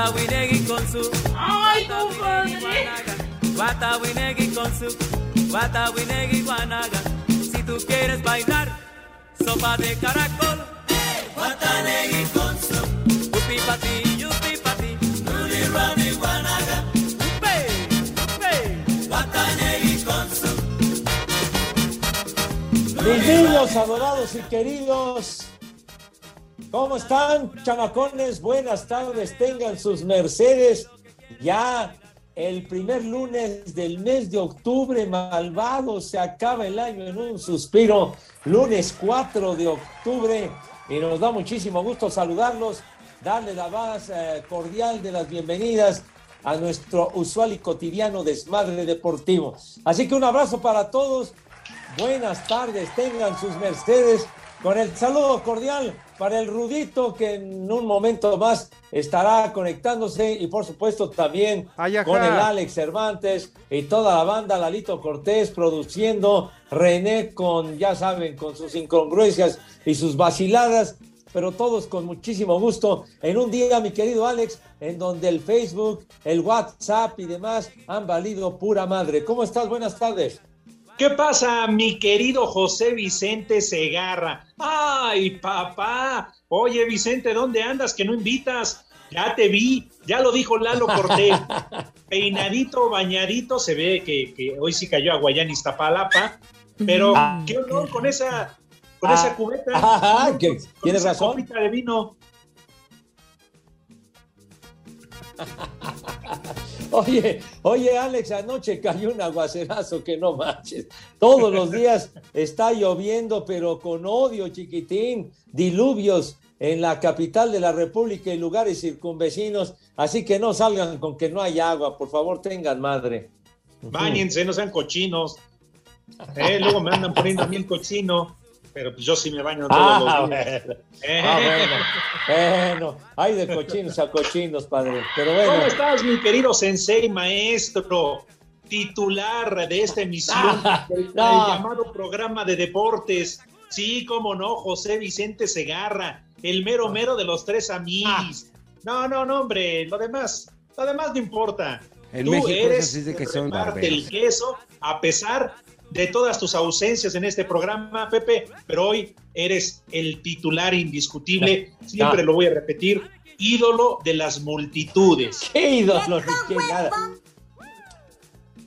Wata winegi con su. ¡Ay, winegi con su. Wata winegi guanaga. Si tú quieres bailar, sopa de caracol. Watanegi con su. Yupi pa' ti, yupi pa' ti. Yupi, yupi. Mis niños adorados y queridos, ¿cómo están, chamacones? Buenas tardes, tengan sus mercedes. Ya el primer lunes del mes de octubre, malvado, se acaba el año en un suspiro. Lunes 4 de octubre, y nos da muchísimo gusto saludarlos, darle la más eh, cordial de las bienvenidas a nuestro usual y cotidiano desmadre deportivo. Así que un abrazo para todos. Buenas tardes, tengan sus mercedes con el saludo cordial para el Rudito que en un momento más estará conectándose y por supuesto también con el Alex Cervantes y toda la banda, Lalito Cortés produciendo, René con, ya saben, con sus incongruencias y sus vaciladas, pero todos con muchísimo gusto en un día, mi querido Alex, en donde el Facebook, el WhatsApp y demás han valido pura madre. ¿Cómo estás? Buenas tardes. ¿Qué pasa, mi querido José Vicente Segarra? ¡Ay, papá! Oye, Vicente, ¿dónde andas que no invitas? Ya te vi, ya lo dijo Lalo Cortés. Peinadito, bañadito, se ve que, que hoy sí cayó a Guayán Iztapalapa, pero qué honor con esa, con esa cubeta. Ah, que- con tienes esa razón. copita de vino. Oye, oye, Alex, anoche cayó un aguacerazo que no manches. Todos los días está lloviendo, pero con odio, chiquitín. Diluvios en la capital de la República y lugares circunvecinos. Así que no salgan con que no hay agua. Por favor, tengan madre. Báñense, no sean cochinos. Eh, luego me andan poniendo a mí el cochino, pero pues yo sí me baño todos Ah, los días. bueno. Eh. Ah, bueno. Bueno, hay de cochinos a cochinos, padre. Pero ¿Cómo estás, mi querido sensei maestro, titular de esta emisión del, del no. llamado programa de deportes? Sí, cómo no, José Vicente Segarra, el mero mero de los tres amigos. No, no, no, hombre, lo demás, lo demás no importa. En Tú México es eres así de que el son reparte barberos. el queso a pesar de todas tus ausencias en este programa, Pepe, pero hoy eres el titular indiscutible, siempre no. lo voy a repetir, ídolo de las multitudes. ¿Qué ídolo? Qué nada.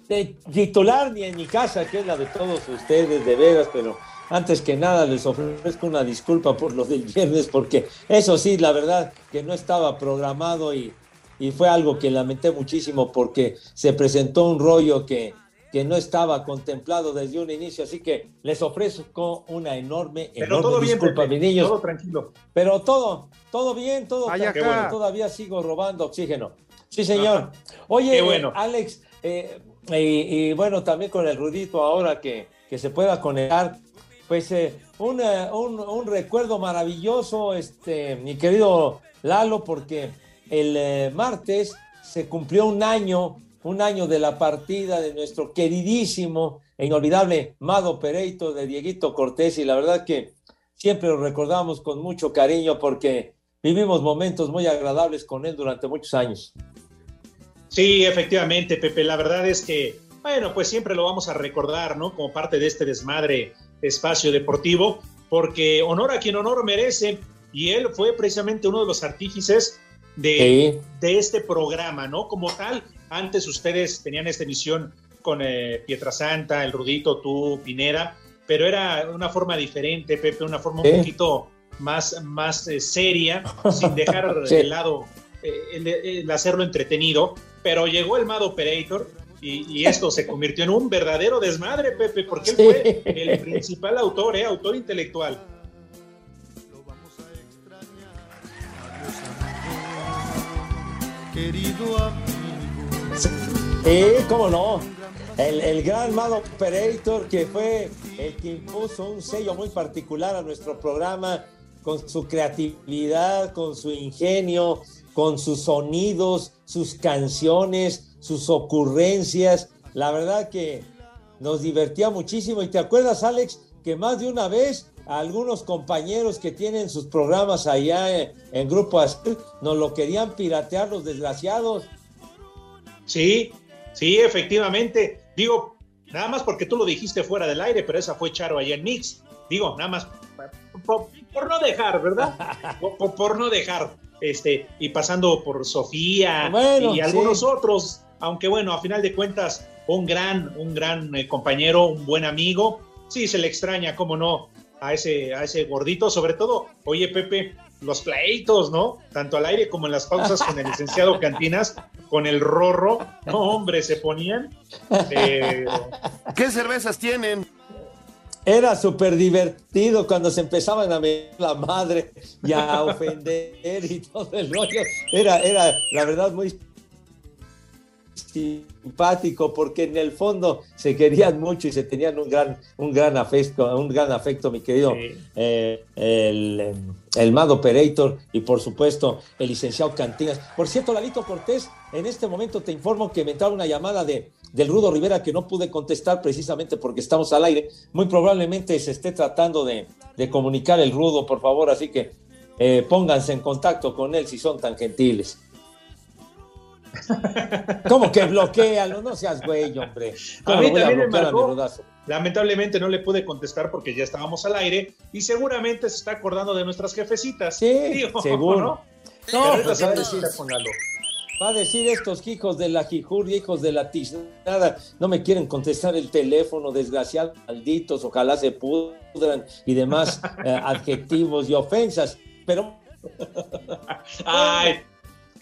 De titular ni en mi casa, que es la de todos ustedes, de veras, pero antes que nada les ofrezco una disculpa por lo del viernes, porque eso sí, la verdad que no estaba programado y, y fue algo que lamenté muchísimo porque se presentó un rollo que, que no estaba contemplado desde un inicio, así que les ofrezco una enorme, Pero enorme todo bien, disculpa, mis niños. todo tranquilo. Pero todo, todo bien, todo Ay, tranquilo, todavía sigo robando oxígeno. Sí, señor. Oye, bueno. eh, Alex, eh, y, y bueno, también con el Rudito ahora que, que se pueda conectar, pues eh, un, eh, un- un recuerdo maravilloso, este, mi querido Lalo, porque el eh, martes se cumplió un año, un año de la partida de nuestro queridísimo e inolvidable Mado Pereito de Dieguito Cortés, y la verdad que siempre lo recordamos con mucho cariño porque vivimos momentos muy agradables con él durante muchos años. Sí, efectivamente, Pepe. La verdad es que, bueno, pues siempre lo vamos a recordar, ¿no? Como parte de este desmadre espacio deportivo, porque honor a quien honor merece, y él fue precisamente uno de los artífices de, de este programa, ¿no? Como tal, antes ustedes tenían esta emisión con eh, Pietrasanta, el Rudito, tú, Pinera, pero era una forma diferente, Pepe, una forma Sí. un poquito más, más eh, seria, sin dejar Sí. de lado eh, el, el hacerlo entretenido, pero llegó el Mad Operator y, y esto se convirtió en un verdadero desmadre, Pepe, porque él fue el principal autor, ¿eh? autor intelectual. Querido amigo. Sí, cómo no. El, el gran Mad Operator que fue el que impuso un sello muy particular a nuestro programa con su creatividad, con su ingenio, con sus sonidos, sus canciones, sus ocurrencias. La verdad que nos divertía muchísimo. ¿Y te acuerdas, Alex, que más de una vez algunos compañeros que tienen sus programas allá en, en Grupo Azul nos lo querían piratear los desgraciados? Sí, sí, efectivamente. Digo, nada más porque tú lo dijiste fuera del aire, pero esa fue Charo allá en Mix. Digo, nada más por, por no dejar, ¿verdad? Por, no dejar. Este, y pasando por Sofía Bueno, y algunos sí. otros, aunque bueno, a final de cuentas, un gran, un gran eh, compañero, un buen amigo. Sí, se le extraña, cómo no, a ese, a ese gordito, sobre todo, oye Pepe, los pleitos, ¿no? Tanto al aire como en las pausas con el licenciado Cantinas, con el rorro, no hombre, se ponían. eh, ¿Qué cervezas tienen? Era súper divertido cuando se empezaban a meter la madre y a ofender y todo el rollo. Era, era la verdad muy simpático porque en el fondo se querían mucho y se tenían un gran, un gran afecto, un gran afecto, mi querido Sí. eh, el, el Mad Operator y por supuesto el licenciado Cantinas. Por cierto, Lalito Cortés, en este momento te informo que me entraba una llamada de, del Rudo Rivera que no pude contestar precisamente porque estamos al aire. Muy probablemente se esté tratando de, de comunicar el Rudo, por favor, así que eh, pónganse en contacto con él si son tan gentiles. ¿Cómo que bloquealo? No seas güey, hombre. A ¿Cómo mí lo voy a también me bloquear a mi marcó. Lamentablemente no le pude contestar porque ya estábamos al aire y seguramente se está acordando de nuestras jefecitas. Sí, Digo, seguro. ¿no? Pues va a decir. Va a decir estos hijos de la jijurria, hijos de la tiznada, no me quieren contestar el teléfono, desgraciados, malditos, ojalá se pudran y demás eh, adjetivos y ofensas. Pero, Ay,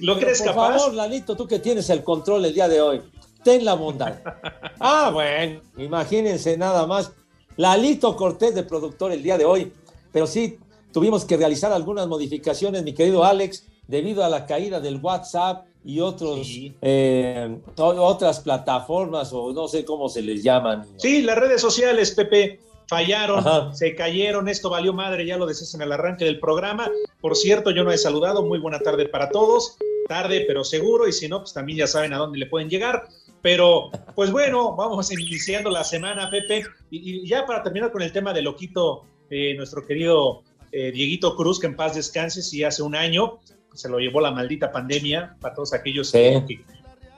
¿lo pero crees por capaz? favor, Lalito, tú que tienes el control el día de hoy, ten la bondad. Ah, bueno, imagínense nada más. Lalito Cortés de productor el día de hoy, pero sí tuvimos que realizar algunas modificaciones, mi querido Alex, debido a la caída del WhatsApp y otros Sí. eh, otras plataformas o no sé cómo se les llaman. Sí, las redes sociales, Pepe, fallaron, Ajá. se cayeron, esto valió madre, ya lo decías en el arranque del programa. Por cierto, yo no he saludado, muy buena tarde para todos, tarde pero seguro, y si no, pues también ya saben a dónde le pueden llegar. Pero, pues bueno, vamos iniciando la semana, Pepe, y, y ya para terminar con el tema de Loquito, eh, nuestro querido eh, Dieguito Cruz, que en paz descanse, si hace un año se lo llevó la maldita pandemia, para todos aquellos Sí. que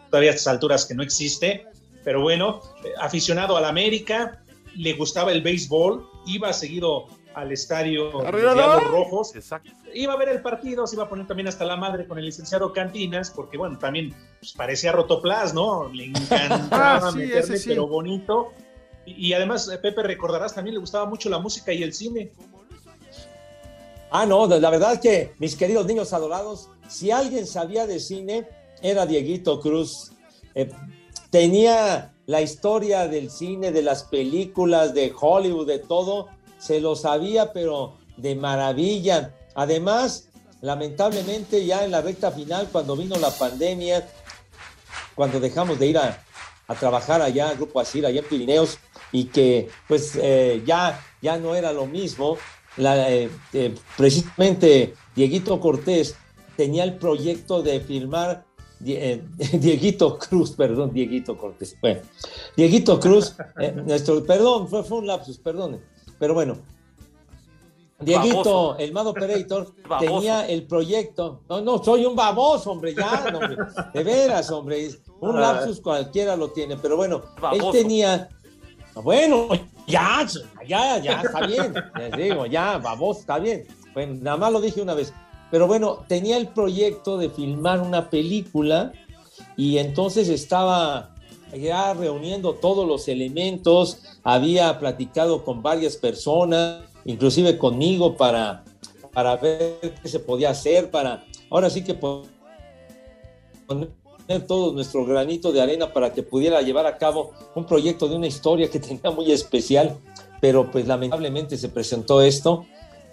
todavía a estas alturas que no existe, pero bueno, eh, aficionado al América, le gustaba el béisbol, iba seguido al estadio de. Rojos, Exacto. iba a ver el partido, se iba a poner también hasta la madre con el licenciado Cantinas, porque bueno, también pues, parecía rotoplas, ¿no? Le encantaba Ah, sí, meterle, sí. pero bonito. Y, y además, eh, Pepe, recordarás, también le gustaba mucho la música y el cine. Ah, no, la verdad que mis queridos niños adorados, si alguien sabía de cine, era Dieguito Cruz. Eh, tenía la historia del cine, de las películas, de Hollywood, de todo, se lo sabía, pero de maravilla. Además, lamentablemente ya en la recta final, cuando vino la pandemia, cuando dejamos de ir a, a trabajar allá, al Grupo Asir, allá en Pirineos, y que pues eh, ya, ya no era lo mismo, eh, eh, precisamente Dieguito Cortés tenía el proyecto de eh, Dieguito Cruz, perdón, Dieguito Cortés. Bueno, Dieguito Cruz, nuestro, perdón, fue, fue un lapsus, perdón. Pero bueno, Dieguito, Baboso. el Mad Operator, Baboso. tenía el proyecto. No, no, soy un baboso, hombre, ya, hombre. De veras, hombre. Un lapsus cualquiera lo tiene, pero bueno, Baboso. él tenía. Bueno, ya, ya, ya, está bien. Les digo, ya, baboso, está bien. Bueno, nada más lo dije una vez. Pero bueno, tenía el proyecto de filmar una película y entonces estaba ya reuniendo todos los elementos, había platicado con varias personas, inclusive conmigo para, para ver qué se podía hacer, para ahora sí que po- poner todo nuestro granito de arena para que pudiera llevar a cabo un proyecto de una historia que tenía muy especial, pero pues lamentablemente se presentó esto.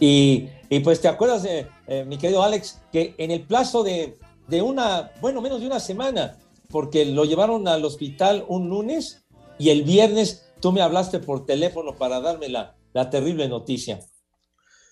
Y, y, pues te acuerdas, eh, eh, mi querido Alex, que en el plazo de, de una, bueno, menos de una semana, porque lo llevaron al hospital un lunes y el viernes tú me hablaste por teléfono para darme la, la terrible noticia.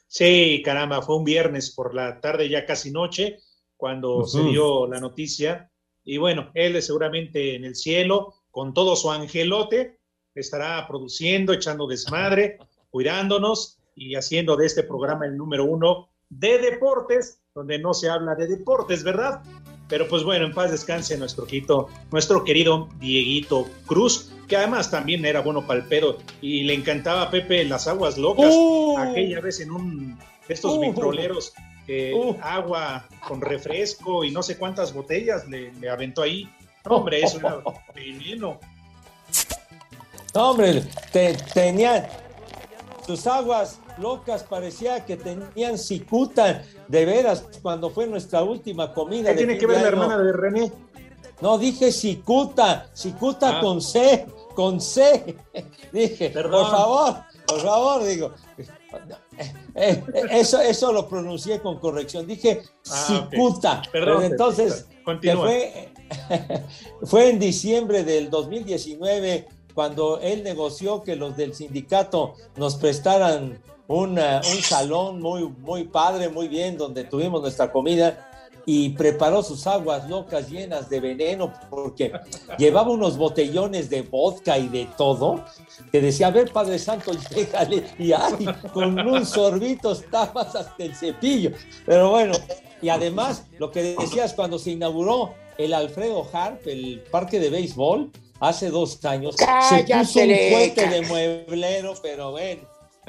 Sí, caramba, fue un viernes por la tarde, ya casi noche, cuando se dio la noticia. Y bueno, él es seguramente en el cielo, con todo su angelote, estará produciendo, echando desmadre, cuidándonos y haciendo de este programa el número uno de deportes, donde no se habla de deportes, ¿verdad? Pero pues bueno, en paz descanse nuestro, quito, nuestro querido Dieguito Cruz, que además también era bueno para el pedo y le encantaba a Pepe las aguas locas. ¡Uh! Aquella vez en un estos Uh. vitroleros, eh, Uh. agua con refresco y no sé cuántas botellas le, le aventó ahí. No, hombre, eso era veneno. No, hombre, te, tenían sus aguas locas, parecía que tenían cicuta, de veras, cuando fue nuestra última comida. ¿Qué tiene que ver la hermana de René? No, dije cicuta, cicuta Ah. con C, con C. Dije, Perdón. por favor, por favor, digo. Eh, eh, eso, eso lo pronuncié con corrección. Dije Ah, cicuta. Perdón, Pero entonces, que fue, fue en diciembre del 2019 cuando él negoció que los del sindicato nos prestaran una- un salón muy, muy padre, muy bien, donde tuvimos nuestra comida y preparó sus aguas locas llenas de veneno porque llevaba unos botellones de vodka y de todo que decía, a ver, Padre Santo, déjale, y ay, con un sorbito estabas hasta el cepillo. Pero bueno, y además, lo que decías cuando se inauguró el Alfredo Harp, el parque de béisbol, hace dos años, se puso un fuerte de mueblero, pero bueno.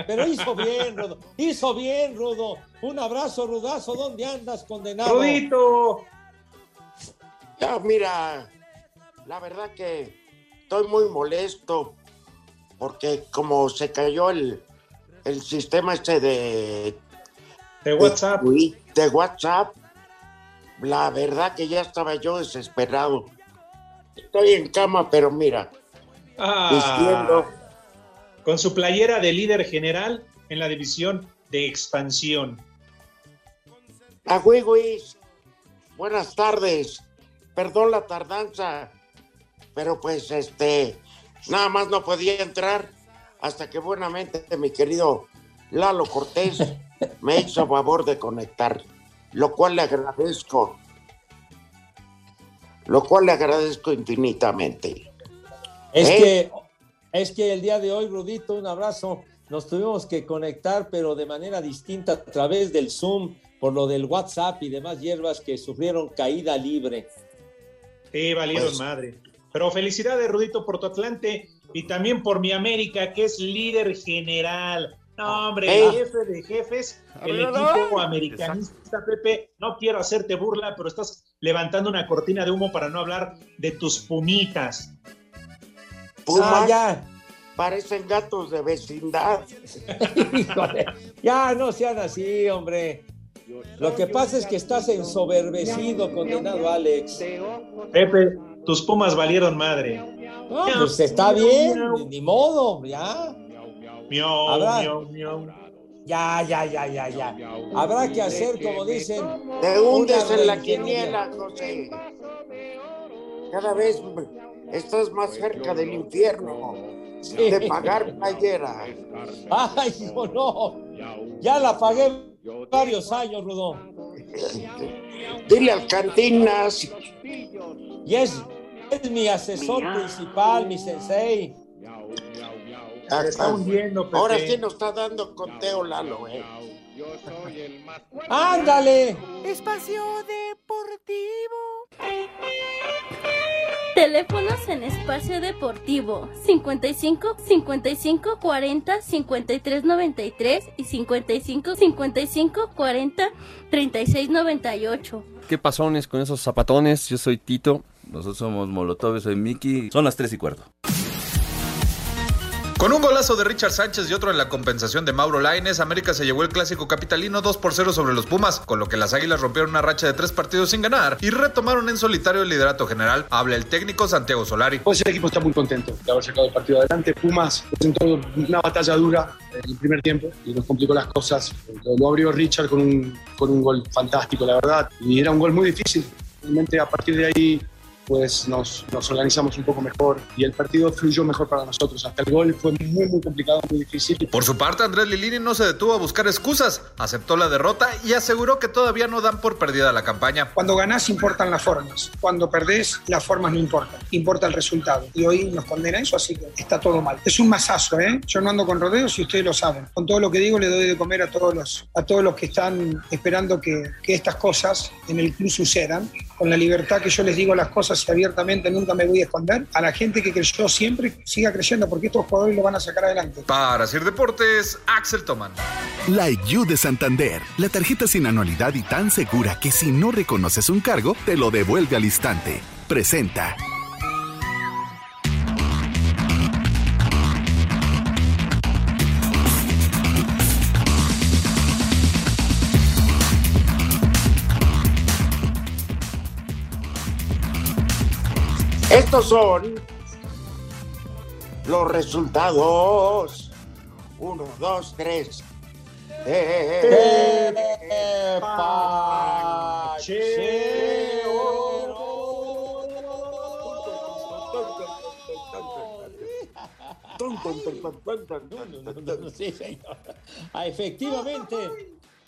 Pero hizo bien, Rudo. Hizo bien, Rudo. Un abrazo, Rudazo. ¿Dónde andas, condenado? Rudito, Ya, mira, la verdad que estoy muy molesto porque como se cayó el, el sistema este de, de WhatsApp. de, de WhatsApp, la verdad que ya estaba yo desesperado. Estoy en cama, pero mira, Ah, vistiendo. Con su playera de líder general en la división de expansión. A Wiwis, buenas tardes. Perdón la tardanza, pero pues este, nada más no podía entrar hasta que buenamente mi querido Lalo Cortés me hizo favor de conectar, lo cual le agradezco. Lo cual le agradezco infinitamente. Es ¿Eh? que es que el día de hoy, Rudito, un abrazo. Nos tuvimos que conectar, pero de manera distinta a través del Zoom, por lo del WhatsApp y demás hierbas que sufrieron caída libre. Sí, valieron Pues- madre. Pero felicidades, Rudito, por tu Atlante y también por mi América, que es líder general. No, hombre, jefe de jefes, el equipo americanista, Pepe. No quiero hacerte burla, pero estás levantando una cortina de humo para no hablar de tus pumitas. Pumas Ah, ya, parecen gatos de vecindad. híjole, ya no sean así, hombre. Lo que pasa es que estás ensoberbecido, condenado Alex. Pepe, tus pumas valieron madre. No, pues está bien, ni, modo, ya. Miau, Habrá- miau, miau. Ya, ya, ya, ya, ya. Habrá que hacer, como dicen, Te hundes en la quiniela, José. Cada vez estás más cerca del infierno de pagar playera. Ay, no, no. Ya la pagué varios años, Rudón. Dile al Cantinas. Y es, es mi asesor principal, mi sensei. Se está hundiendo. Ahora sí nos está dando conteo Lalo, eh. ¡Ándale! Espacio Deportivo. Teléfonos en espacio deportivo 55 55 40 53 93 y 55 55 40 36 98. ¿Qué pasones con esos zapatones? Yo soy Tito. Nosotros somos Molotov, yo soy Miki. Son las 3 y cuarto. Con un golazo de Richard Sánchez y otro en la compensación de Mauro Laines, América se llevó el clásico capitalino 2 por 0 sobre los Pumas, con lo que las Águilas rompieron una racha de tres partidos sin ganar y retomaron en solitario el liderato general. Habla el técnico Santiago Solari. Pues el equipo está muy contento de haber sacado el partido adelante. Pumas presentó una batalla dura en el primer tiempo y nos complicó las cosas. Lo, abrió Richard con un, con un gol fantástico, la verdad. Y era un gol muy difícil. Realmente a partir de ahí pues nos, nos organizamos un poco mejor y el partido fluyó mejor para nosotros. Hasta el gol fue muy, muy complicado, muy difícil. Por su parte, Andrés Lilini no se detuvo a buscar excusas, aceptó la derrota y aseguró que todavía no dan por perdida la campaña. Cuando ganás importan las formas, cuando perdés las formas no importan, importa el resultado. Y hoy nos condena eso, así que está todo mal. Es un masazo, ¿eh? Yo no ando con rodeos y ustedes lo saben. Con todo lo que digo le doy de comer a todos los, a todos los que están esperando que, que estas cosas en el club sucedan. Con la libertad que yo les digo las cosas y abiertamente nunca me voy a esconder. A la gente que creyó siempre, siga creyendo porque estos jugadores lo van a sacar adelante. Para Sir Deportes, Axel Toman. La IQ de Santander, la tarjeta sin anualidad y tan segura que si no reconoces un cargo, te lo devuelve al instante. Presenta. Estos son los resultados. Uno, dos, tres. Eh, Sí, señor. Ah, efectivamente.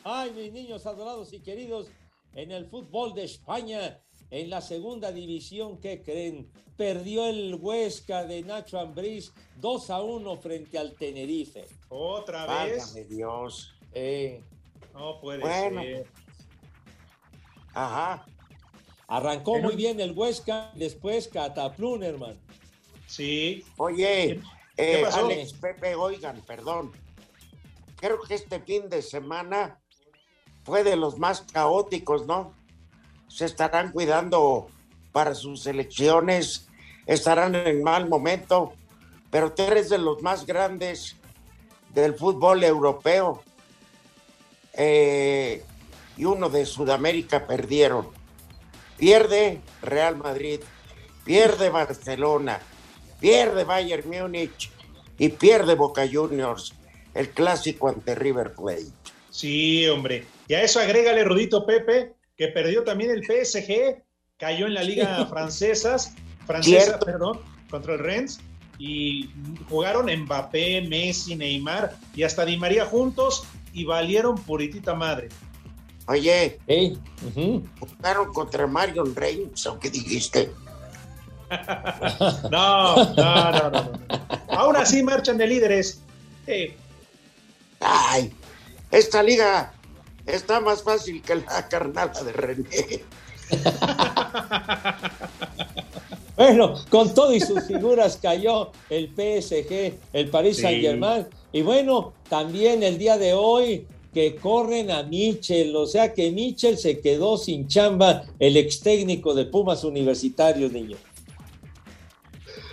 Ay, mis niños adorados y queridos, en el fútbol de España, en la segunda división, ¿qué creen? Perdió el Huesca de Nacho Ambriz 2 a 1 frente al Tenerife. ¿Otra vez? Válgame Dios. Eh, No puede Bueno. ser. Ajá. arrancó Pero- muy bien el Huesca, después Cataplún, hermano. Sí. Oye, ¿Qué eh, pasó? Alex, Pepe, oigan, perdón. Creo que este fin de semana fue de los más caóticos, ¿no? Se estarán cuidando para sus elecciones, estarán en mal momento, pero tres de los más grandes del fútbol europeo eh, y uno de Sudamérica perdieron. Pierde Real Madrid, pierde Barcelona, pierde Bayern Múnich y pierde Boca Juniors, el clásico ante River Plate. Sí, hombre. Y a eso agrégale, Rudito Pepe, que perdió también el PSG, cayó en la liga francesa, francesa, perdón, contra el Rennes, y jugaron Mbappé, Messi, Neymar y hasta Di María juntos y valieron puritita madre. Oye, Ey, jugaron contra Marion Reigns, ¿o qué dijiste? No, no, no, no. no. Aún así marchan de líderes. Eh, Ay, esta liga está más fácil que la carnada de René. Bueno, con todo y sus figuras cayó el PSG, el Paris Sí. Saint Germain. Y bueno, también el día de hoy que corren a Michel, o sea que Michel se quedó sin chamba, el ex técnico de Pumas Universitarios, niño.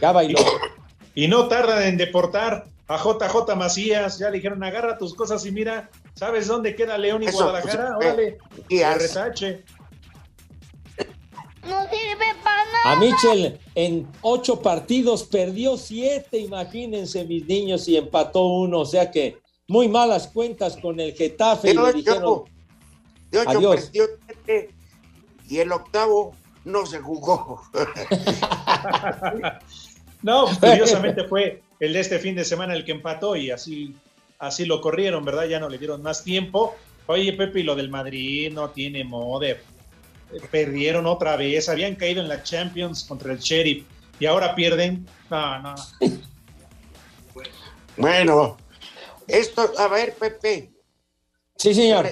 Ya bailó. y no tardan en deportar a JJ Macías. Ya le dijeron, agarra tus cosas y mira, ¿sabes dónde queda León y Eso, Guadalajara? pues, eh, Órale, y de haz- retache. No sirve para nada. A Michel en ocho partidos perdió siete, imagínense mis niños, y empató uno. O sea que muy malas cuentas con el Getafe. y De le dijeron, de ocho adiós. perdió siete y el octavo no se jugó. No, curiosamente fue el de este fin de semana el que empató y así, así lo corrieron, ¿verdad? Ya no le dieron más tiempo. Oye, Pepe, y lo del Madrid no tiene moder. Eh, Perdieron otra vez, habían caído en la Champions contra el Sheriff y ahora pierden. No, no. Bueno, esto, a ver, Pepe. Sí, señor.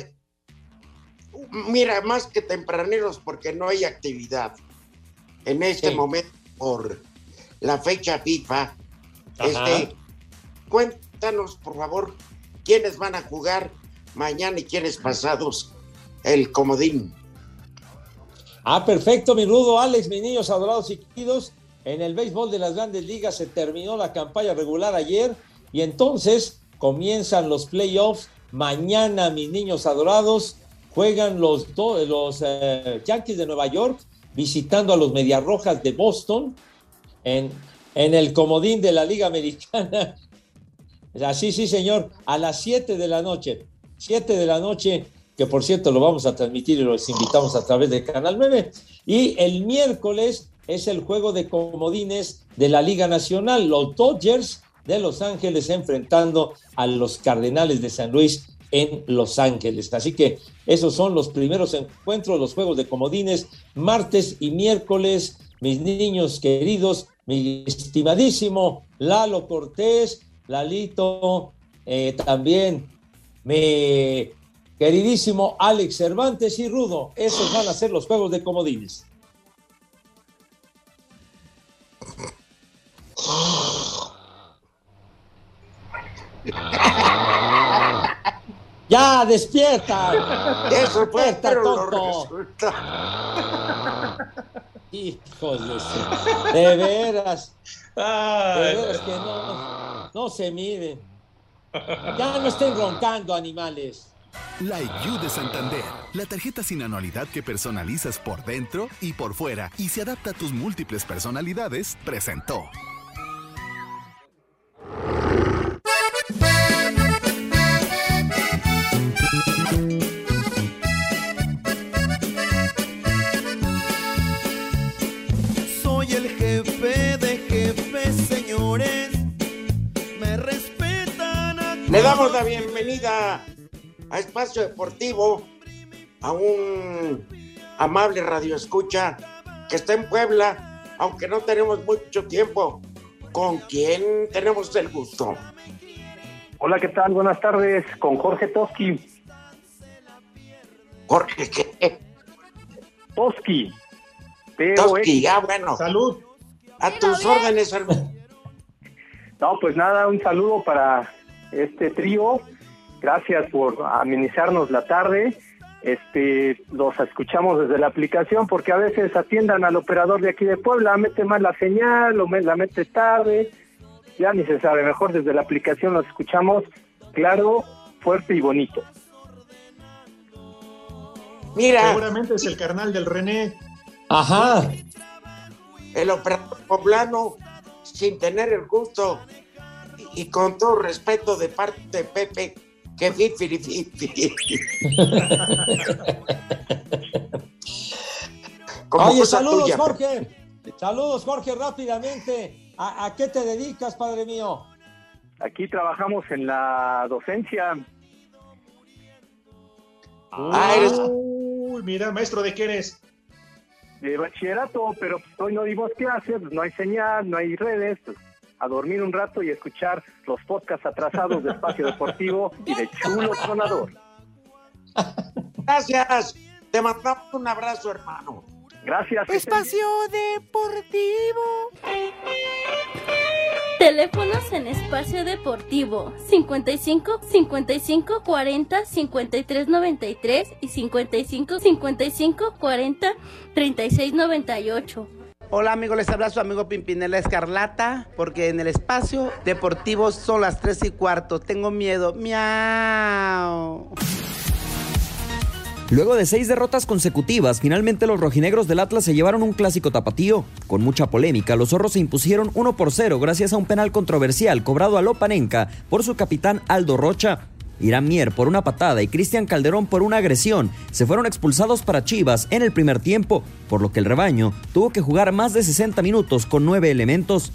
Mira, más que tempraneros porque no hay actividad en este Sí. momento por la fecha FIFA. Ajá. Este, cuéntanos, por favor, quiénes van a jugar mañana y quiénes pasados el comodín. Ah, perfecto, mi rudo Alex, mis niños adorados y queridos. En el béisbol de las grandes ligas se terminó la campaña regular ayer y entonces comienzan los playoffs. Mañana, mis niños adorados, juegan los, los eh, Yankees de Nueva York visitando a los Medias Rojas de Boston en, en el comodín de la Liga Americana. Así, sí, señor, a las 7 de la noche. 7 de la noche, que por cierto lo vamos a transmitir y los invitamos a través de Canal 9. Y el miércoles es el juego de comodines de la Liga Nacional, los Dodgers de Los Ángeles enfrentando a los Cardenales de San Luis en Los Ángeles. Así que esos son los primeros encuentros, los juegos de comodines, martes y miércoles. Mis niños queridos, mi estimadísimo Lalo Cortés, Lalito, eh, también mi queridísimo Alex Cervantes y Rudo. Esos van a ser los juegos de comodines. Ya, despierta. Eso despierta, tonto. Hijos de veras. De veras que no, no se miden. Ya no estén roncando, animales. La IQ de Santander, la tarjeta sin anualidad que personalizas por dentro y por fuera y se adapta a tus múltiples personalidades, presentó. Damos la bienvenida a Espacio Deportivo, a un amable radioescucha que está en Puebla, aunque no tenemos mucho tiempo. ¿Con quién tenemos el gusto? Hola, ¿qué tal? Buenas tardes, con Jorge Toski. Jorge, ¿qué? Toski. Toski, ah, bueno. Salud. A tus órdenes, hermano. No, pues nada, un saludo para este trío. Gracias por amenizarnos la tarde. Este, los escuchamos desde la aplicación porque a veces atiendan al operador de aquí de Puebla, mete mal la señal o me- la mete tarde. Ya ni se sabe, mejor desde la aplicación los escuchamos claro, fuerte y bonito. Mira. Seguramente es el carnal del René. Ajá. El operador poblano, sin tener el gusto y, con todo respeto de parte de Pepe, que fifi, fifi. Como Oye, saludos, tuya, Jorge. Saludos, Jorge, rápidamente. ¿A, a qué te dedicas, padre mío? Aquí trabajamos en la docencia. Ah, eres- Uy, mira, maestro, ¿de qué eres? de bachillerato, pero pues, hoy no dimos clases, pues, no hay señal, no hay redes, pues, a dormir un rato y escuchar los podcasts atrasados de Espacio Deportivo y de Chulo Tronador. Gracias. Te mandamos un abrazo, hermano. Gracias. Espacio Deportivo. Teléfonos en espacio deportivo 55 55 40 53 93 y 55 55 40 36 98. Hola amigos, les habla su amigo Pimpinela Escarlata, porque en el espacio deportivo son las 3 y cuarto. Tengo miedo. Miau. Luego de seis derrotas consecutivas, finalmente los rojinegros del Atlas se llevaron un clásico tapatío. Con mucha polémica, los zorros se impusieron 1 por 0 gracias a un penal controversial cobrado a Lopanenka por su capitán Aldo Rocha. Irán Mier por una patada y Cristian Calderón por una agresión se fueron expulsados para Chivas en el primer tiempo, por lo que el rebaño tuvo que jugar más de 60 minutos con nueve elementos.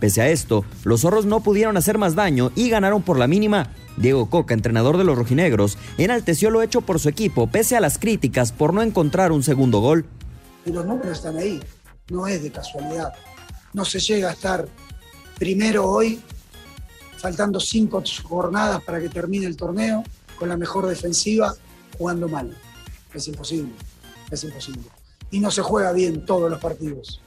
Pese a esto, los zorros no pudieron hacer más daño y ganaron por la mínima. Diego Coca, entrenador de los rojinegros, enalteció lo hecho por su equipo pese a las críticas por no encontrar un segundo gol. Y los números están ahí, no es de casualidad. No se llega a estar primero hoy, faltando cinco jornadas para que termine el torneo, con la mejor defensiva, jugando mal. Es imposible, es imposible. Y no se juega bien todos los partidos.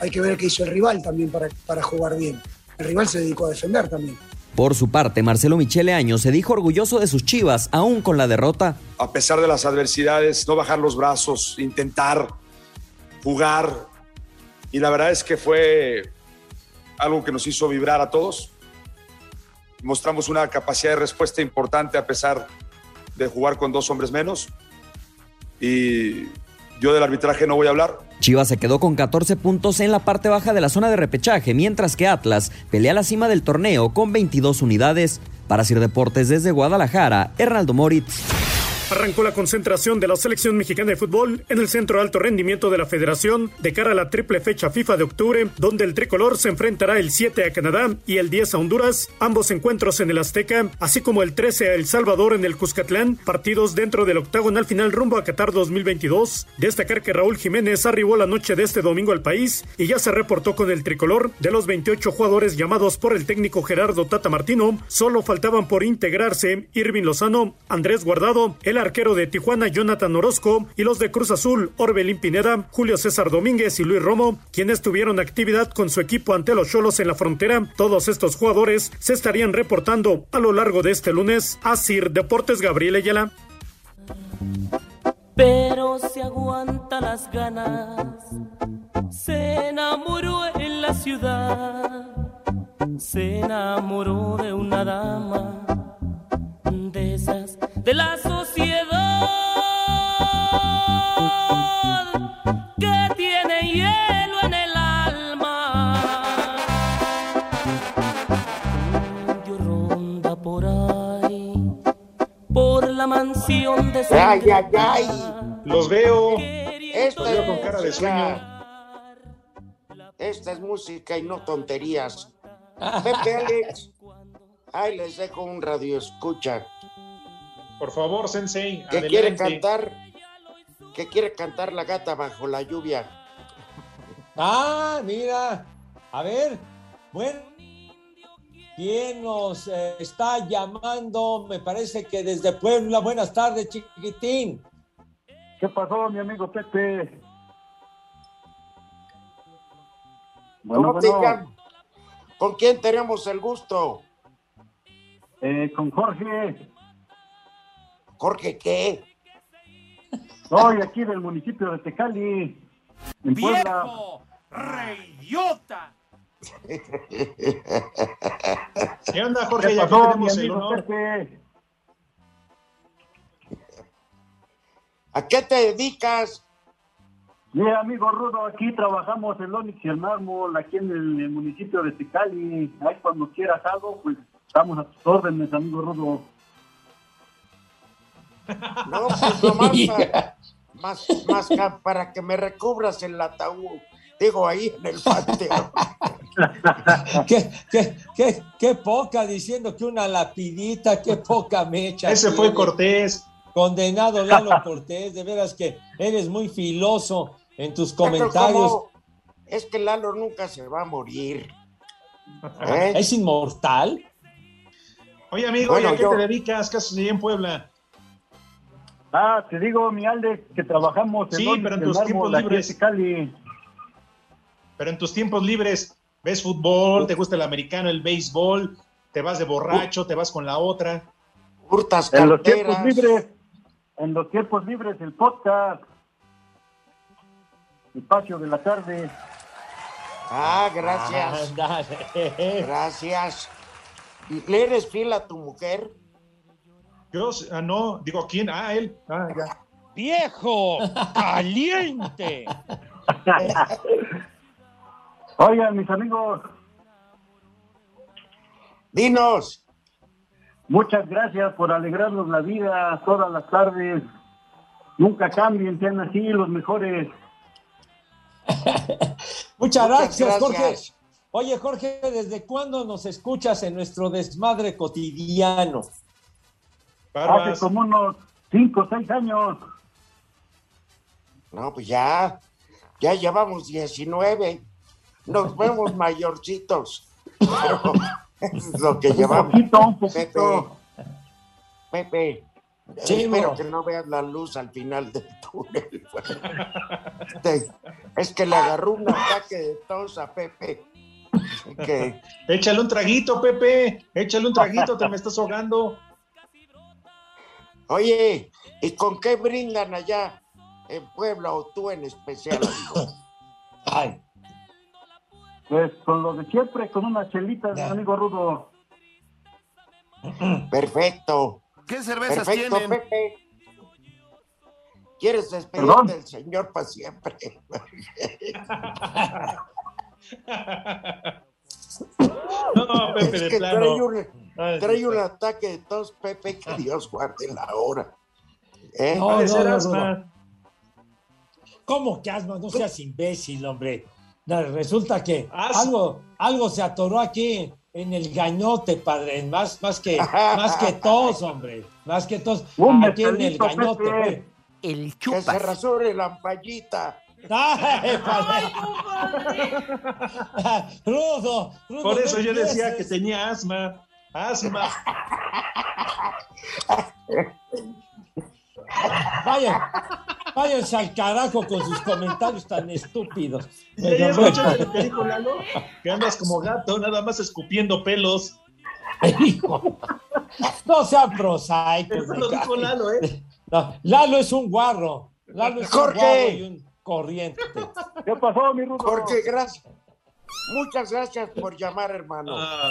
Hay que ver qué hizo el rival también para, para jugar bien. El rival se dedicó a defender también. Por su parte, Marcelo Michele Año se dijo orgulloso de sus chivas, aún con la derrota. A pesar de las adversidades, no bajar los brazos, intentar jugar. Y la verdad es que fue algo que nos hizo vibrar a todos. Mostramos una capacidad de respuesta importante a pesar de jugar con dos hombres menos. Y yo del arbitraje no voy a hablar. Chivas se quedó con 14 puntos en la parte baja de la zona de repechaje, mientras que Atlas pelea la cima del torneo con 22 unidades. Para Sir Deportes desde Guadalajara, Hernaldo Moritz. Arrancó la concentración de la selección mexicana de fútbol en el centro alto rendimiento de la federación de cara a la triple fecha FIFA de octubre, donde el tricolor se enfrentará el 7 a Canadá y el 10 a Honduras, ambos encuentros en el Azteca, así como el 13 a El Salvador en el Cuscatlán, partidos dentro del octagonal final rumbo a Qatar 2022. Destacar que Raúl Jiménez arribó la noche de este domingo al país y ya se reportó con el tricolor. De los 28 jugadores llamados por el técnico Gerardo Tata Martino, solo faltaban por integrarse Irving Lozano, Andrés Guardado, el arquero de Tijuana Jonathan Orozco y los de Cruz Azul Orbelín Pineda, Julio César Domínguez y Luis Romo, quienes tuvieron actividad con su equipo ante los Cholos en la frontera. Todos estos jugadores se estarían reportando a lo largo de este lunes a Sir Deportes Gabriel Ayala. Pero se aguanta las ganas, se enamoró en la ciudad, se enamoró de una dama de esas de la sociedad que tiene hielo en el alma. Yo ronda por ahí, por la mansión de su Ay, ay, ay. Los veo. Esta Los veo con cara de sueño. Esta es música y no tonterías. Pepe Alex. Ahí les dejo un radio escucha. Por favor, Sensei, que quiere cantar, que quiere cantar la gata bajo la lluvia. Ah, mira. A ver, bueno. ¿Quién nos eh, está llamando? Me parece que desde Puebla. Buenas tardes, chiquitín. ¿Qué pasó, mi amigo Pepe? ¿Cómo te llamas? ¿Con quién tenemos el gusto? Eh, con Jorge. ¿Jorge qué? Soy aquí del municipio de Tecali, en Puebla. ¡Viejo! ¡Reyota! ¿Qué onda, Jorge? ¿Qué Ya tenemos mi el honor. ¿A qué te dedicas? Mira, amigo Rudo, aquí trabajamos el Onix y el Mármol, aquí en el, el municipio de Tecali. Ahí cuando quieras algo, pues estamos a tus órdenes, amigo Rudo. No, pues nomás pa- más, para que me recubras el ataúd. Digo, ahí en el panteón. ¿Qué, qué, qué, qué poca diciendo que una lapidita, qué poca mecha. Ese fue. Cortés. Condenado Lalo Cortés, de veras que eres muy filoso en tus comentarios. Es que Lalo nunca se va a morir. ¿Eh? ¿Es inmortal? Oye, amigo, Bueno, ¿y a qué yo- te dedicas? ¿Qué haces ahí en Puebla? Ah, te digo, mi Alex, que trabajamos el Sí, pero en el tus tiempos en libres. Tecali. Pero en tus tiempos libres, ¿ves fútbol? ¿Te gusta el americano, el béisbol? ¿Te vas de borracho? ¿Te vas con la otra? Hurtas En los tiempos libres, en los tiempos libres, el podcast. Espacio de la tarde. Ah, gracias. Ándale. Gracias. ¿Y ¿Le eres fiel a tu mujer? Yo, ah, no, digo, ¿quién? Ah, él. Ah, ya. viejo caliente. Oigan, mis amigos. Dinos. Muchas gracias por alegrarnos la vida todas las tardes. Nunca cambien, sean así los mejores. Muchas Muchas gracias, Jorge. gracias. Oye, Jorge, ¿desde cuándo nos escuchas en nuestro desmadre cotidiano? Hace como unos 5 o 6 años. No, pues ya, ya llevamos 19. Nos vemos mayorcitos. Pero es lo que Un llevamos. poquito, un poquito. Pepe, Pepe, Chimo. espero que no veas la luz al final del túnel. Es que le agarró un ataque de tos a Pepe. Que, Échale un traguito, Pepe. Échale un traguito, te me estás ahogando. Oye, ¿y con qué brindan allá en Puebla o tú en especial? amigo? Ay. Pues con lo de siempre, con una chelita, mi amigo Rudo. Perfecto. ¿Qué cervezas Perfecto, tienen? Pepe. ¿Quieres despedirte del señor para siempre? No, Pepe, es de que plano. trae, un, Ay, trae sí, un ataque de tos, Pepe, que Dios guarde la hora. ¿Eh? No, no, ser no, asma. no. ¿Cómo que asma? No seas imbécil, hombre. No, Resulta que algo, algo se atoró aquí en el gañote, padre. Más, más, que, más que tos, hombre. Más que tos. Un Aquí en el gañote. Pepe. pues. El Que se rasure la ampallita. ¡Ay, padre! Rudo, Rudo, Por eso no yo decía que tenía asma. Asma. Vayan, váyanse al carajo con sus comentarios tan estúpidos. ¿Ya ya escuchaste lo que dijo Lalo? Que andas como gato, nada más escupiendo pelos. Hijo. No sean prosaicos. Eso lo dijo cae. Lalo, ¿eh? No, Lalo es un guarro. Lalo es Jorge. un guarro y un corriente. ¿Qué pasó, mi Rudo? Jorge, gracias. Muchas gracias por llamar, hermano. Ah,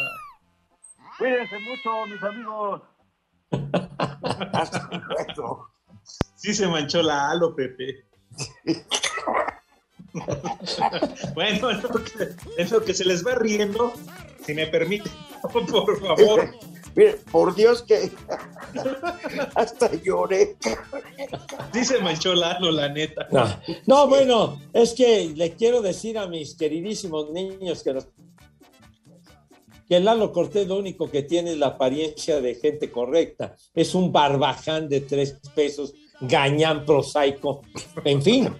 Cuídense mucho, mis amigos. Sí se manchó la halo, Pepe. bueno, en lo, que, en lo que se les va riendo, si me permite, por favor. Mire, por Dios que hasta lloré. Sí se manchó la halo, la neta. No, no, bueno, es que le quiero decir a mis queridísimos niños que, nos- que Lalo Cortés lo único que tiene es la apariencia de gente correcta. Es un barbaján de tres pesos, gañán prosaico. En fin.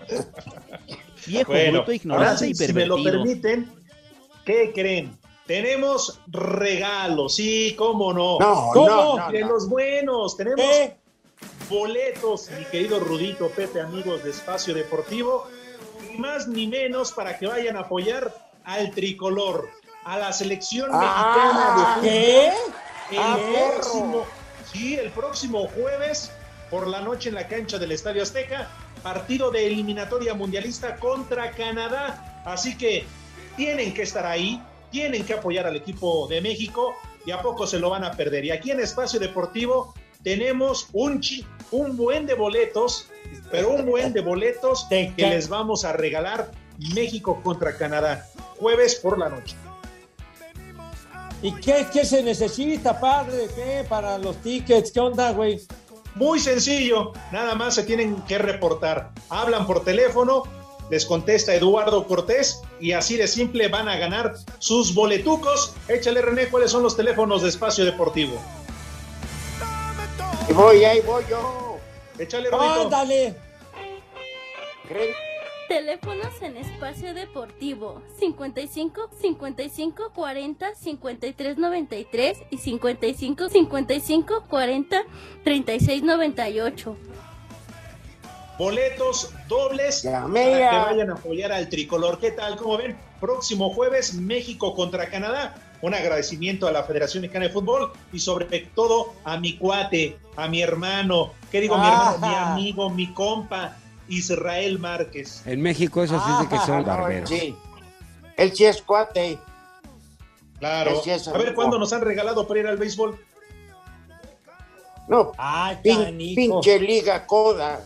Viejo, Bueno, bruto, ahora ignorante sí, y si me lo permiten, ¿qué creen? Tenemos regalos, sí, cómo no. No, ¿Cómo? no, no, de no. los buenos, tenemos boletos, mi querido Rudito Pepe, amigos de Espacio Deportivo, ni más ni menos para que vayan a apoyar al tricolor, a la selección Ah, mexicana de ¿Qué? fútbol. Ah, El próximo, sí, el próximo jueves por la noche en la cancha del Estadio Azteca, partido de eliminatoria mundialista contra Canadá. Así que tienen que estar ahí, tienen que apoyar al equipo de México y a poco se lo van a perder. Y aquí en Espacio Deportivo tenemos un, chi- un buen de boletos, pero un buen de boletos que les vamos a regalar México contra Canadá, jueves por la noche. ¿Y qué, qué se necesita, padre? ¿Qué? Para los tickets. ¿Qué onda, güey? Muy sencillo, nada más se tienen que reportar. Hablan por teléfono, les contesta Eduardo Cortés y así de simple van a ganar sus boletucos. Échale René, ¿cuáles son los teléfonos de Espacio Deportivo? Y voy, ahí voy yo. Échale Rodito. ¡Ándale! ¿Creen? Teléfonos en espacio deportivo 55 55 40 53 93 y 55 55 40 36 98. Boletos dobles para que ya. vayan a apoyar al tricolor. ¿Qué tal? ¿Cómo ven? Próximo jueves, México contra Canadá. Un agradecimiento a la Federación Mexicana de Fútbol y sobre todo a mi cuate, a mi hermano, ¿qué digo mi hermano? Mi Ajá. amigo, mi compa, Israel Márquez. En México eso sí es de que son Ah, no, barberos. sí. Él sí es cuate. Claro. Es A ver cuándo nos han regalado para ir al béisbol. No, ¡Ay, pin- canijo! pinche liga coda.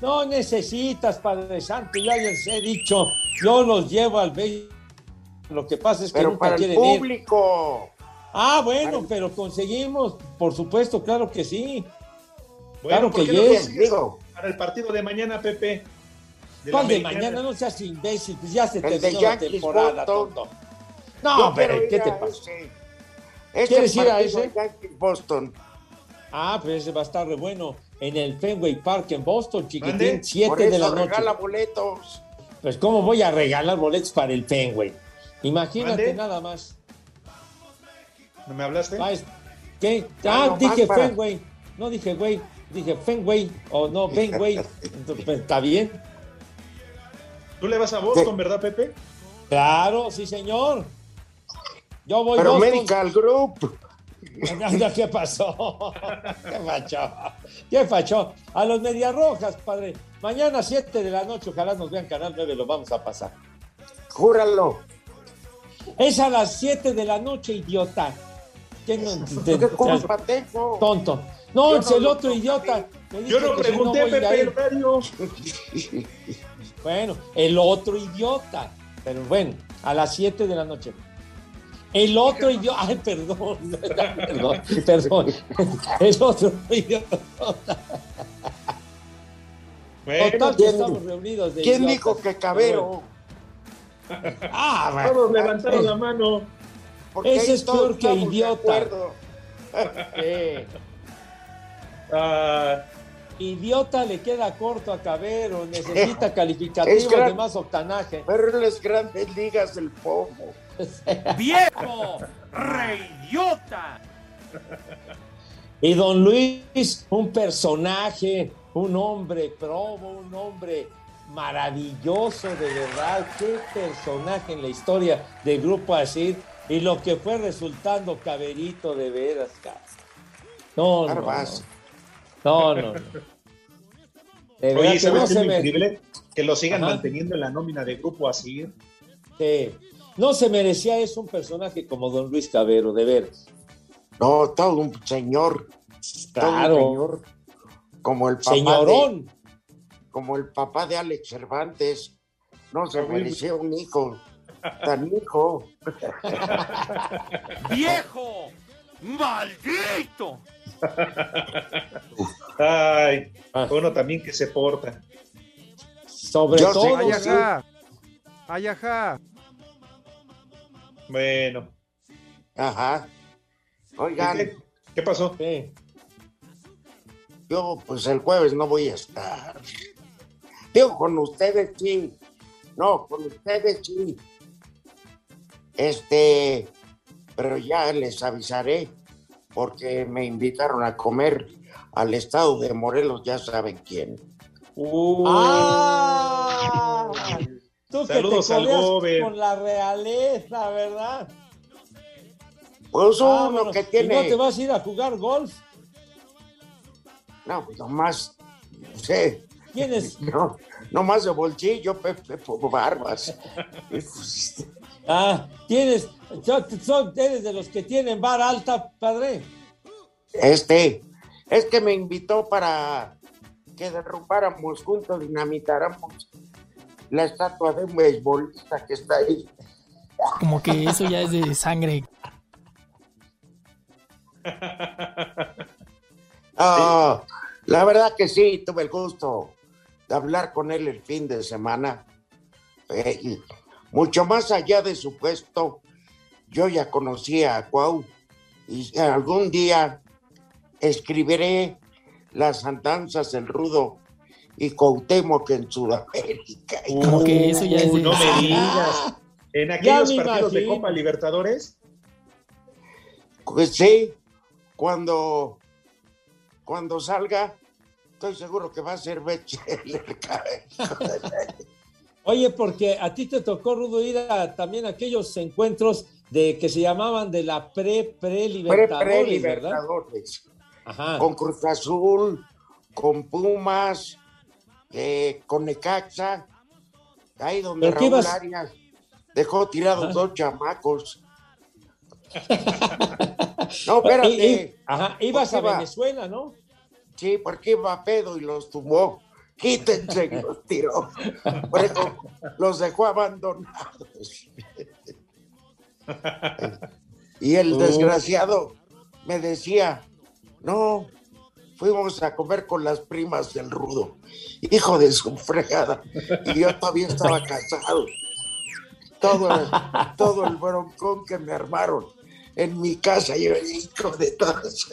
No necesitas, Padre Santo, ya les he dicho, yo los llevo al béisbol. Lo que pasa es que Pero nunca para el quieren ir. público. Ah, bueno, pero conseguimos, por supuesto, claro que sí. Bueno, claro ¿por que yes. sigues Para el partido de mañana, Pepe. De la ¿Cuál de americana. mañana? No seas imbécil, pues ya se El terminó la temporada, Boston. tonto. No, pero ¿qué te pasa? ese. Ese ¿Quieres ir a ese? Boston. Ah, pues ese va a estar re bueno. En el Fenway Park en Boston, chiquitín, Mande. 7 Por de la noche. regala boletos. Pues, ¿cómo voy a regalar boletos para el Fenway? Imagínate nada más. ¿No me hablaste? Ah, ¿Qué? Ah, dije para- Fenway. No dije güey, dije Fenway o no, Fenway. Entonces, pues, Está bien. Tú le vas a Boston, ¿verdad, Pepe? Claro, sí, señor. Yo voy Pero Boston. Medical Group. ¿Qué pasó? ¿Qué pasó? ¿Qué pasó? A los Medias Rojas, padre. Mañana 7 de la noche, ojalá nos vean Canal 9, lo vamos a pasar. Júralo. Es a las 7 de la noche, idiota. ¿Qué no- ¿Qué? Tonto. No, es no el otro idiota. Yo no si pregunté, ir a Pepe, el horario. Bueno, el otro idiota. Pero bueno, a las 7 de la noche. El otro idiota. Ay, perdón. Perdón, perdón. El otro idiota. Bueno, Total, ¿quién- estamos reunidos de ¿Quién idiotas. dijo que Cabero? Ah, bueno. todos levantaron la mano. Porque Ese es peor que idiota. acuerdo. Ah, idiota le queda corto a Cabero. Necesita calificativos gran- de más octanaje. Pero en las grandes ligas del pomo. ¡Viejo! ¡Reidiota! Y don Luis, un personaje, un hombre probo, un hombre maravilloso, de verdad. Qué personaje en la historia del Grupo Asir y lo que fue resultando Caberito de veras, cara. No, no, no. No. De Oye, que ¿sabes no qué se es me- increíble? Que lo sigan Ajá. manteniendo en la nómina de grupo así. Sí. No se merecía eso un personaje como don Luis Cabero, de veras. No, todo un señor. Todo un Claro. señor. Como el papá Señorón. de, como el papá de Alex Cervantes. No se merecía un hijo. Tan hijo. ¡Viejo! ¡Maldito! Ay, Ah. uno también que se porta. Sobre Yo todo. Ay, sí. ajá. Ay, ajá. Bueno, Ajá. Oigan, ¿qué, qué pasó? Sí. yo pues el jueves no voy a estar. Digo, con ustedes sí. No, con ustedes sí. Este, pero ya les avisaré porque me invitaron a comer al estado de Morelos, ya saben quién. ¡Ah! Tú que Saludos te al Gober. con la realeza, ¿verdad? Pues uno Vámonos. que ¿Y tiene. no te vas a ir a jugar golf? No, pues nomás. Sí. ¿Quién es? No, nomás de bolsillo, Pepe, por barbas. Ah, tienes, son- son- eres de los que tienen vara alta, padre. Este, es que me invitó para que derrumbáramos juntos, dinamitáramos la estatua de un beisbolista que está ahí. Como que eso ya es de sangre. Ah, la verdad que sí, tuve el gusto de hablar con él el fin de semana. Eh, y mucho más allá de su puesto, yo ya conocía a Cuau y algún día escribiré las andanzas del Rudo y Cuauhtémoc en Sudamérica. Como que eso ya es de no me sangre. digas. En aquellos partidos de. Copa Libertadores, Pues sí, cuando, cuando salga, estoy seguro que va a ser Bechelel. Oye, porque a ti te tocó, Rudo, ir a también a aquellos encuentros de que se llamaban de la pre-pre-libertadores, ¿verdad? Ajá. Con Cruz Azul, con Pumas, eh, con Necaxa, ahí donde ¿Pero qué Raúl ibas? Arias dejó tirados Ajá. dos chamacos. no, espérate. Ajá, ibas a iba- Venezuela, ¿no? Sí, porque iba a pedo y los tumbó. quítense y los tiró. Por eso los dejó abandonados. Y el Oh. desgraciado me decía, no, fuimos a comer con las primas del rudo. Hijo de su fregada. Y yo todavía estaba casado. Todo, todo el broncón que me armaron en mi casa, yo hijo de todos.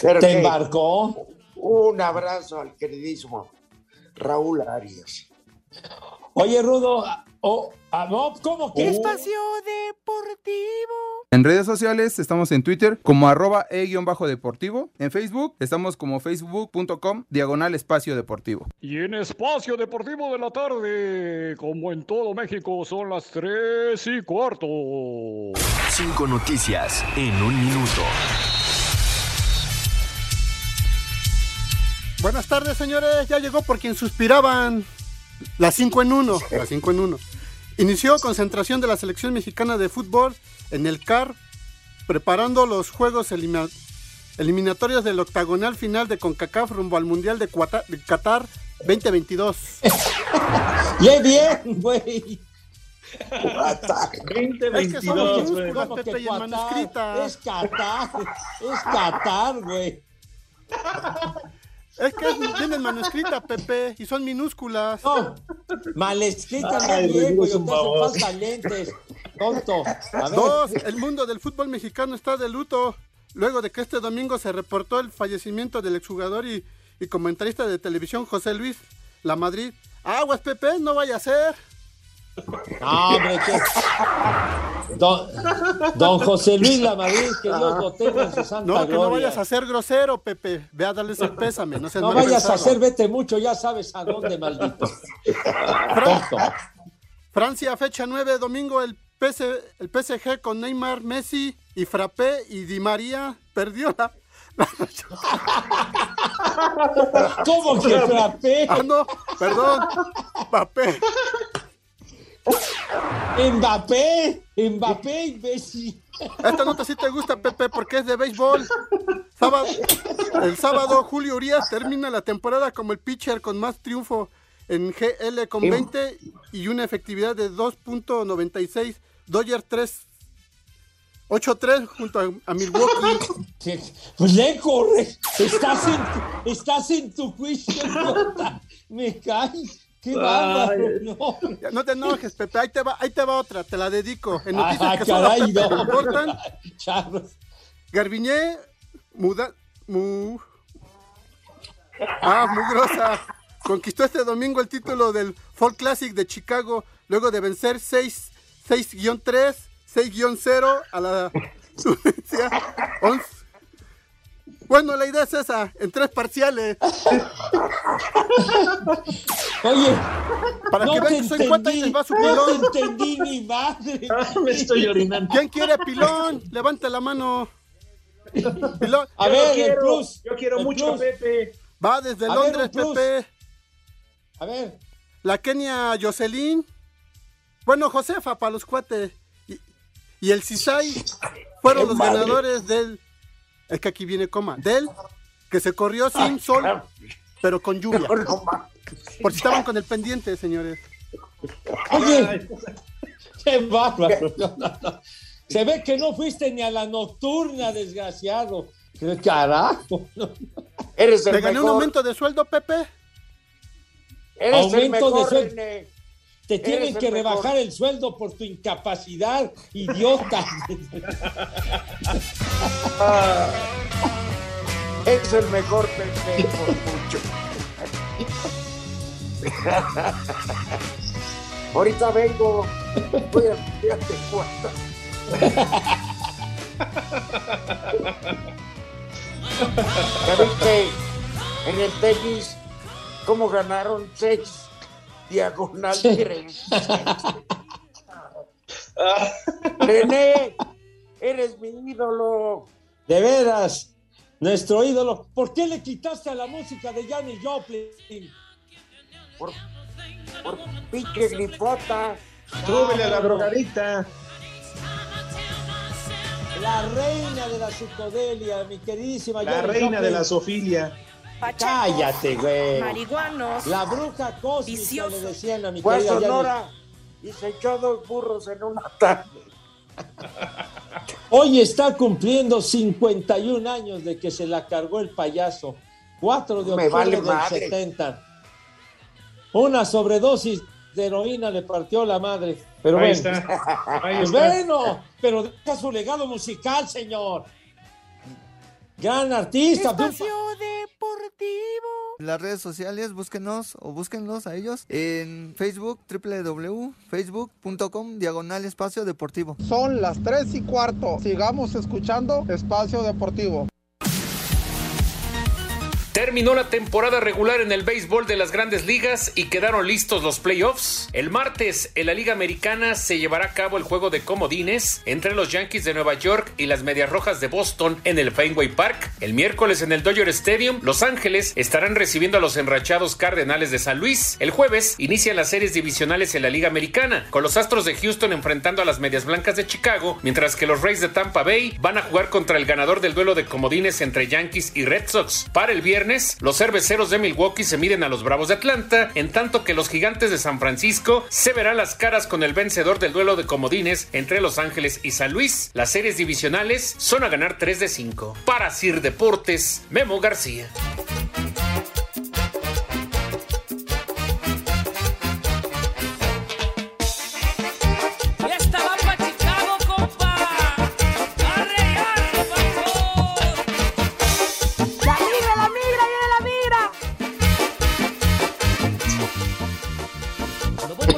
Pero ¿Te embarcó? Un abrazo al queridísimo Raúl Arias. Oye, Rudo, oh, ah, ¿cómo que? Espacio Deportivo. En redes sociales estamos en Twitter como arroba e-deportivo. En Facebook estamos como facebook.com diagonal espacio deportivo. Y en Espacio Deportivo de la Tarde, como en todo México, son las 3 y cuarto. Cinco noticias en un minuto. Buenas tardes, señores. Ya llegó por quien suspiraban. Las 5 en 1. Las 5 en 1. Inició concentración de la selección mexicana de fútbol en el CAR, preparando los juegos eliminatorios del octagonal final de CONCACAF rumbo al Mundial de, Cuata- de Qatar 2022. ¡Qué bien, güey! Es que son los minúsculos, ¿Cómo que Pepe, y en Qatar? manuscrita. Es Qatar, es Qatar, güey. Es que vienen manuscrita, Pepe, y son minúsculas. No, mal escrita bien, güey. Te por favor. hacen falta lentes. Tonto. A ver. Dos, el mundo del fútbol mexicano está de luto. Luego de que este domingo se reportó el fallecimiento del exjugador y, y comentarista de televisión José Luis La Madrid. Aguas, Pepe, no vaya a ser. No, hombre, que... Don, don José Luis Lamadrid, que Dios lo tenga en su santa No, que no vayas a ser grosero, Pepe. Ve a darles el pésame. No, seas No mal vayas a hacer, vete mucho, ya sabes a dónde, maldito. Tonto. Francia, fecha 9, domingo, el, PS el PSG con Neymar, Messi y Frappé y Di María perdió la... ¿Cómo que Frappé? Ah, no, perdón, Mbappé. Mbappé, Mbappé y Messi. Esta nota sí te gusta, Pepe, porque es de béisbol. Sábado- el sábado, Julio Urias termina la temporada como el pitcher con más triunfo en GL con 20 y una efectividad de 2.96. Dodgers 3. 8-3 junto a, a Milwaukee. Pues le corre. Estás en, estás en tu idiota. Me cae. Qué bárbaro. No. No te enojes, Pepe. Ahí te va, ahí te va otra. Te la dedico. En noticias que solo a caray, Pepe no. importan. Charros. Garbiñé, muda, mu, ah, mugrosa, conquistó este domingo el título del Fall Classic de Chicago luego de vencer 6 6-3, 6-0 a la Suecia. 11. Bueno, la idea es esa, en tres parciales. Oye, para no que vean que soy cuata y entendí, les va su no pilón. te entendí ni madre. Me estoy orinando. ¿Quién quiere pilón? Levante la mano. Pilón. A Yo ver, el quiero, plus. Yo quiero el mucho, plus. Pepe. Va desde A Londres. Pepe. A ver. La Kenia Jocelyn. Bueno, Josefa para los cuates. Y, y el Cisay fueron ¡Qué los madre! ganadores del. Es que aquí viene coma. Del que se corrió sin sol, pero con lluvia. Por si estaban con el pendiente, señores. Oye, qué bárbaro. No, no, no. Se ve que no fuiste ni a la nocturna, desgraciado. ¿Qué Carajo. Eres el ¿Le gané un aumento de sueldo, Pepe? Eres el Aumento de mejor, sueldo. Te tienen que mejor. rebajar el sueldo por tu incapacidad, idiota. Es el mejor Pepe por mucho. Ahorita vengo. Voy a fíjate cuánto. ¿Ya viste en el tenis cómo ganaron seis diagonal? René, eres mi ídolo. De veras, nuestro ídolo. ¿Por qué le quitaste a la música de Janis Joplin? Por, por pinche gripota. Súbele a la drogadicta. La reina de la psicodelia, mi queridísima La Janis reina de la sofilia. Pachecos, Cállate, güey. marihuanos, La bruja cósmica le decían a mi Fue a querida Sonora y se echó dos burros en una tarde. Hoy está cumpliendo 51 años de que se la cargó el payaso. 4 de Me octubre vale del madre. 70. Una sobredosis de heroína le partió la madre. Pero Ahí bueno. está. Ahí está. bueno, pero deja su legado musical, señor. Gran artista. Espacio Deportivo. En las redes sociales, búsquenos o búsquenlos a ellos en Facebook, www.facebook.com, diagonal espacio deportivo. Son las 3 y cuarto. Sigamos escuchando Espacio Deportivo. Terminó la temporada regular en el béisbol de las grandes ligas y quedaron listos los playoffs. El martes en la Liga Americana se llevará a cabo el juego de comodines entre los Yankees de Nueva York y las Medias Rojas de Boston en el Fenway Park. El miércoles en el Dodger Stadium, Los Ángeles estarán recibiendo a los enrachados Cardenales de San Luis. El jueves inician las series divisionales en la Liga Americana, con los Astros de Houston enfrentando a las Medias Blancas de Chicago, mientras que los Rays de Tampa Bay van a jugar contra el ganador del duelo de comodines entre Yankees y Red Sox. Para el viernes, los cerveceros de Milwaukee se miden a los Bravos de Atlanta, en tanto que los Gigantes de San Francisco se verán las caras con el vencedor del duelo de comodines entre Los Ángeles y San Luis. Las series divisionales son a ganar 3 de 5. Para Sir Deportes, Memo García.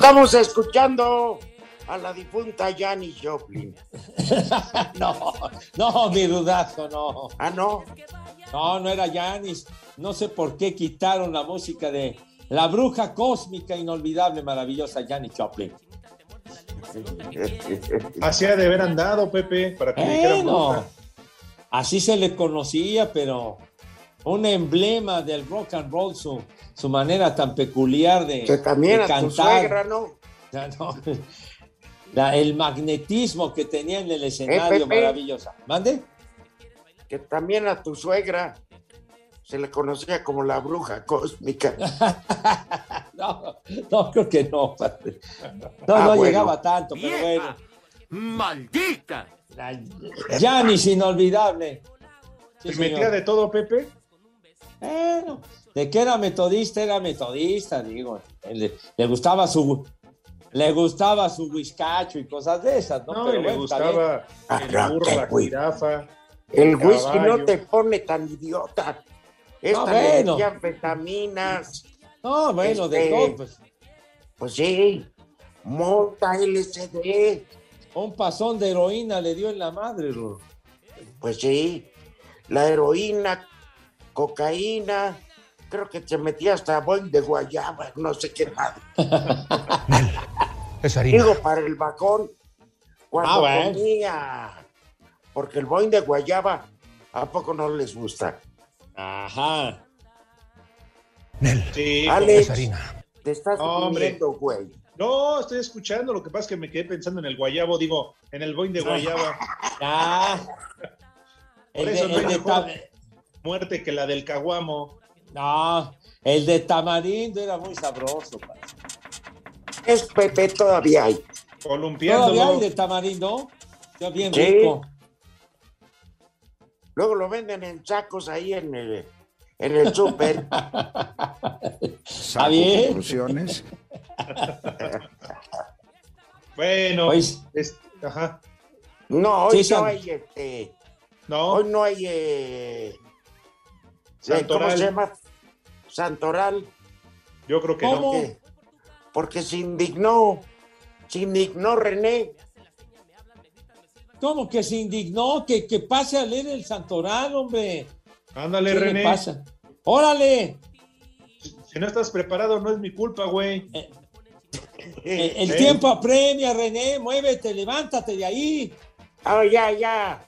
Estamos escuchando a la difunta Janis Joplin. no, no, mi rudazo, no. Ah, no. No, no era Yanis. No sé por qué quitaron la música de la bruja cósmica, inolvidable, maravillosa Janis Joplin. Así ha de haber andado, Pepe, para que Bueno, bruja. así se le conocía, pero un emblema del rock and roll, su, su manera tan peculiar de, Que también de a tu cantar. suegra, ¿no? Ya, no. La- el magnetismo que tenía en el escenario, Pepe. maravillosa. ¿Mande? Que también a tu suegra se le conocía como la bruja cósmica. No, no, creo que no, padre. No, Ah, no bueno. llegaba tanto, pero bueno. ¡Maldita! Janis, inolvidable. Sí, ¿Se metía de todo, Pepe? Bueno, de que era metodista, era metodista, digo. Le, le gustaba su le gustaba su whiskacho y cosas de esas, ¿no? No, Pero y le bueno, gustaba Ah, el burro, la jirafa. El whisky caballo. no te pone tan idiota. Esta No, bueno. metían vitaminas. No, bueno, de Este, todo, pues. Pues sí, mota, LSD. Un pasón de heroína le dio en la madre, Rudo. Pues sí, la heroína, cocaína, creo que se metía hasta boing de guayaba, no sé qué más. Es Digo, para el bacón, cuando Ah, bueno. comía, porque el boing de guayaba, ¿a poco no les gusta? Ajá. Sí, Alex, harina. te estás Hombre. comiendo, güey. No, estoy escuchando. Lo que pasa es que me quedé pensando en el guayabo, digo, en el boing de guayaba. Ah. Por El de- eso no el hay de muerte que la del caguamo. No, el de tamarindo era muy sabroso. padre. Es Pepe, todavía hay. Columpiándolo. ¿Todavía hay de tamarindo? Ya bien Sí. rico. Luego lo venden en sacos ahí en el, en el súper. Está bien. Conclusiones. Bueno, Pues- es- ajá. No, hoy no hay este. No, Hoy no hay. Eh, ¿Cómo Santoral. se llama? Santoral. yo creo que ¿Cómo? no. Porque, porque se indignó. Se indignó René. ¿Cómo que se indignó? Que, que pase a leer el santoral, hombre. Ándale, ¿Qué René. le pasa? ¡Órale! Si no estás preparado, no es mi culpa, güey. Eh, el ¿Eh? tiempo apremia, René. Muévete, levántate de ahí. Ah, ya, ya.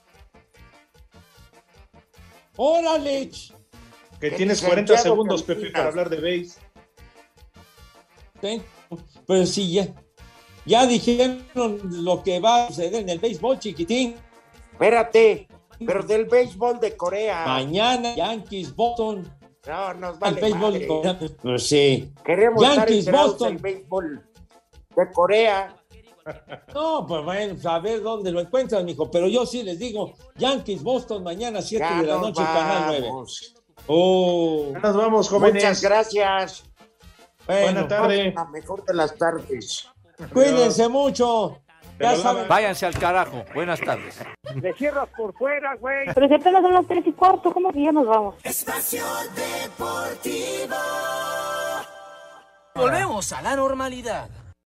¡Órale! ch- Que ¿Qué tienes dice 40 Santiago segundos, Pepe, Cantinas? para hablar de base. Ten- Pero sí, ya. Ya dijeron lo que va a suceder en el béisbol, chiquitín. Espérate. Pero del béisbol de Corea. Mañana, Yankees, Boston. No, nos El vale béisbol madre. coreano. Pues sí. Queremos estar Yankees, enterados Boston. del béisbol de Corea. No, pues bueno, a ver dónde lo encuentran, mijo. Pero yo sí les digo, Yankees, Boston, mañana 7 Ya de la noche, Canal 9. Oh. Ya nos vamos, jóvenes. Muchas gracias. Bueno, Buena tarde. La mejor de las tardes. Cuídense mucho. Ya saben. Váyanse al carajo. Buenas tardes. Le cierras por fuera, güey. Pero si apenas son las tres y cuarto, ¿cómo que ya nos vamos? Espacio Deportivo. Volvemos a la normalidad.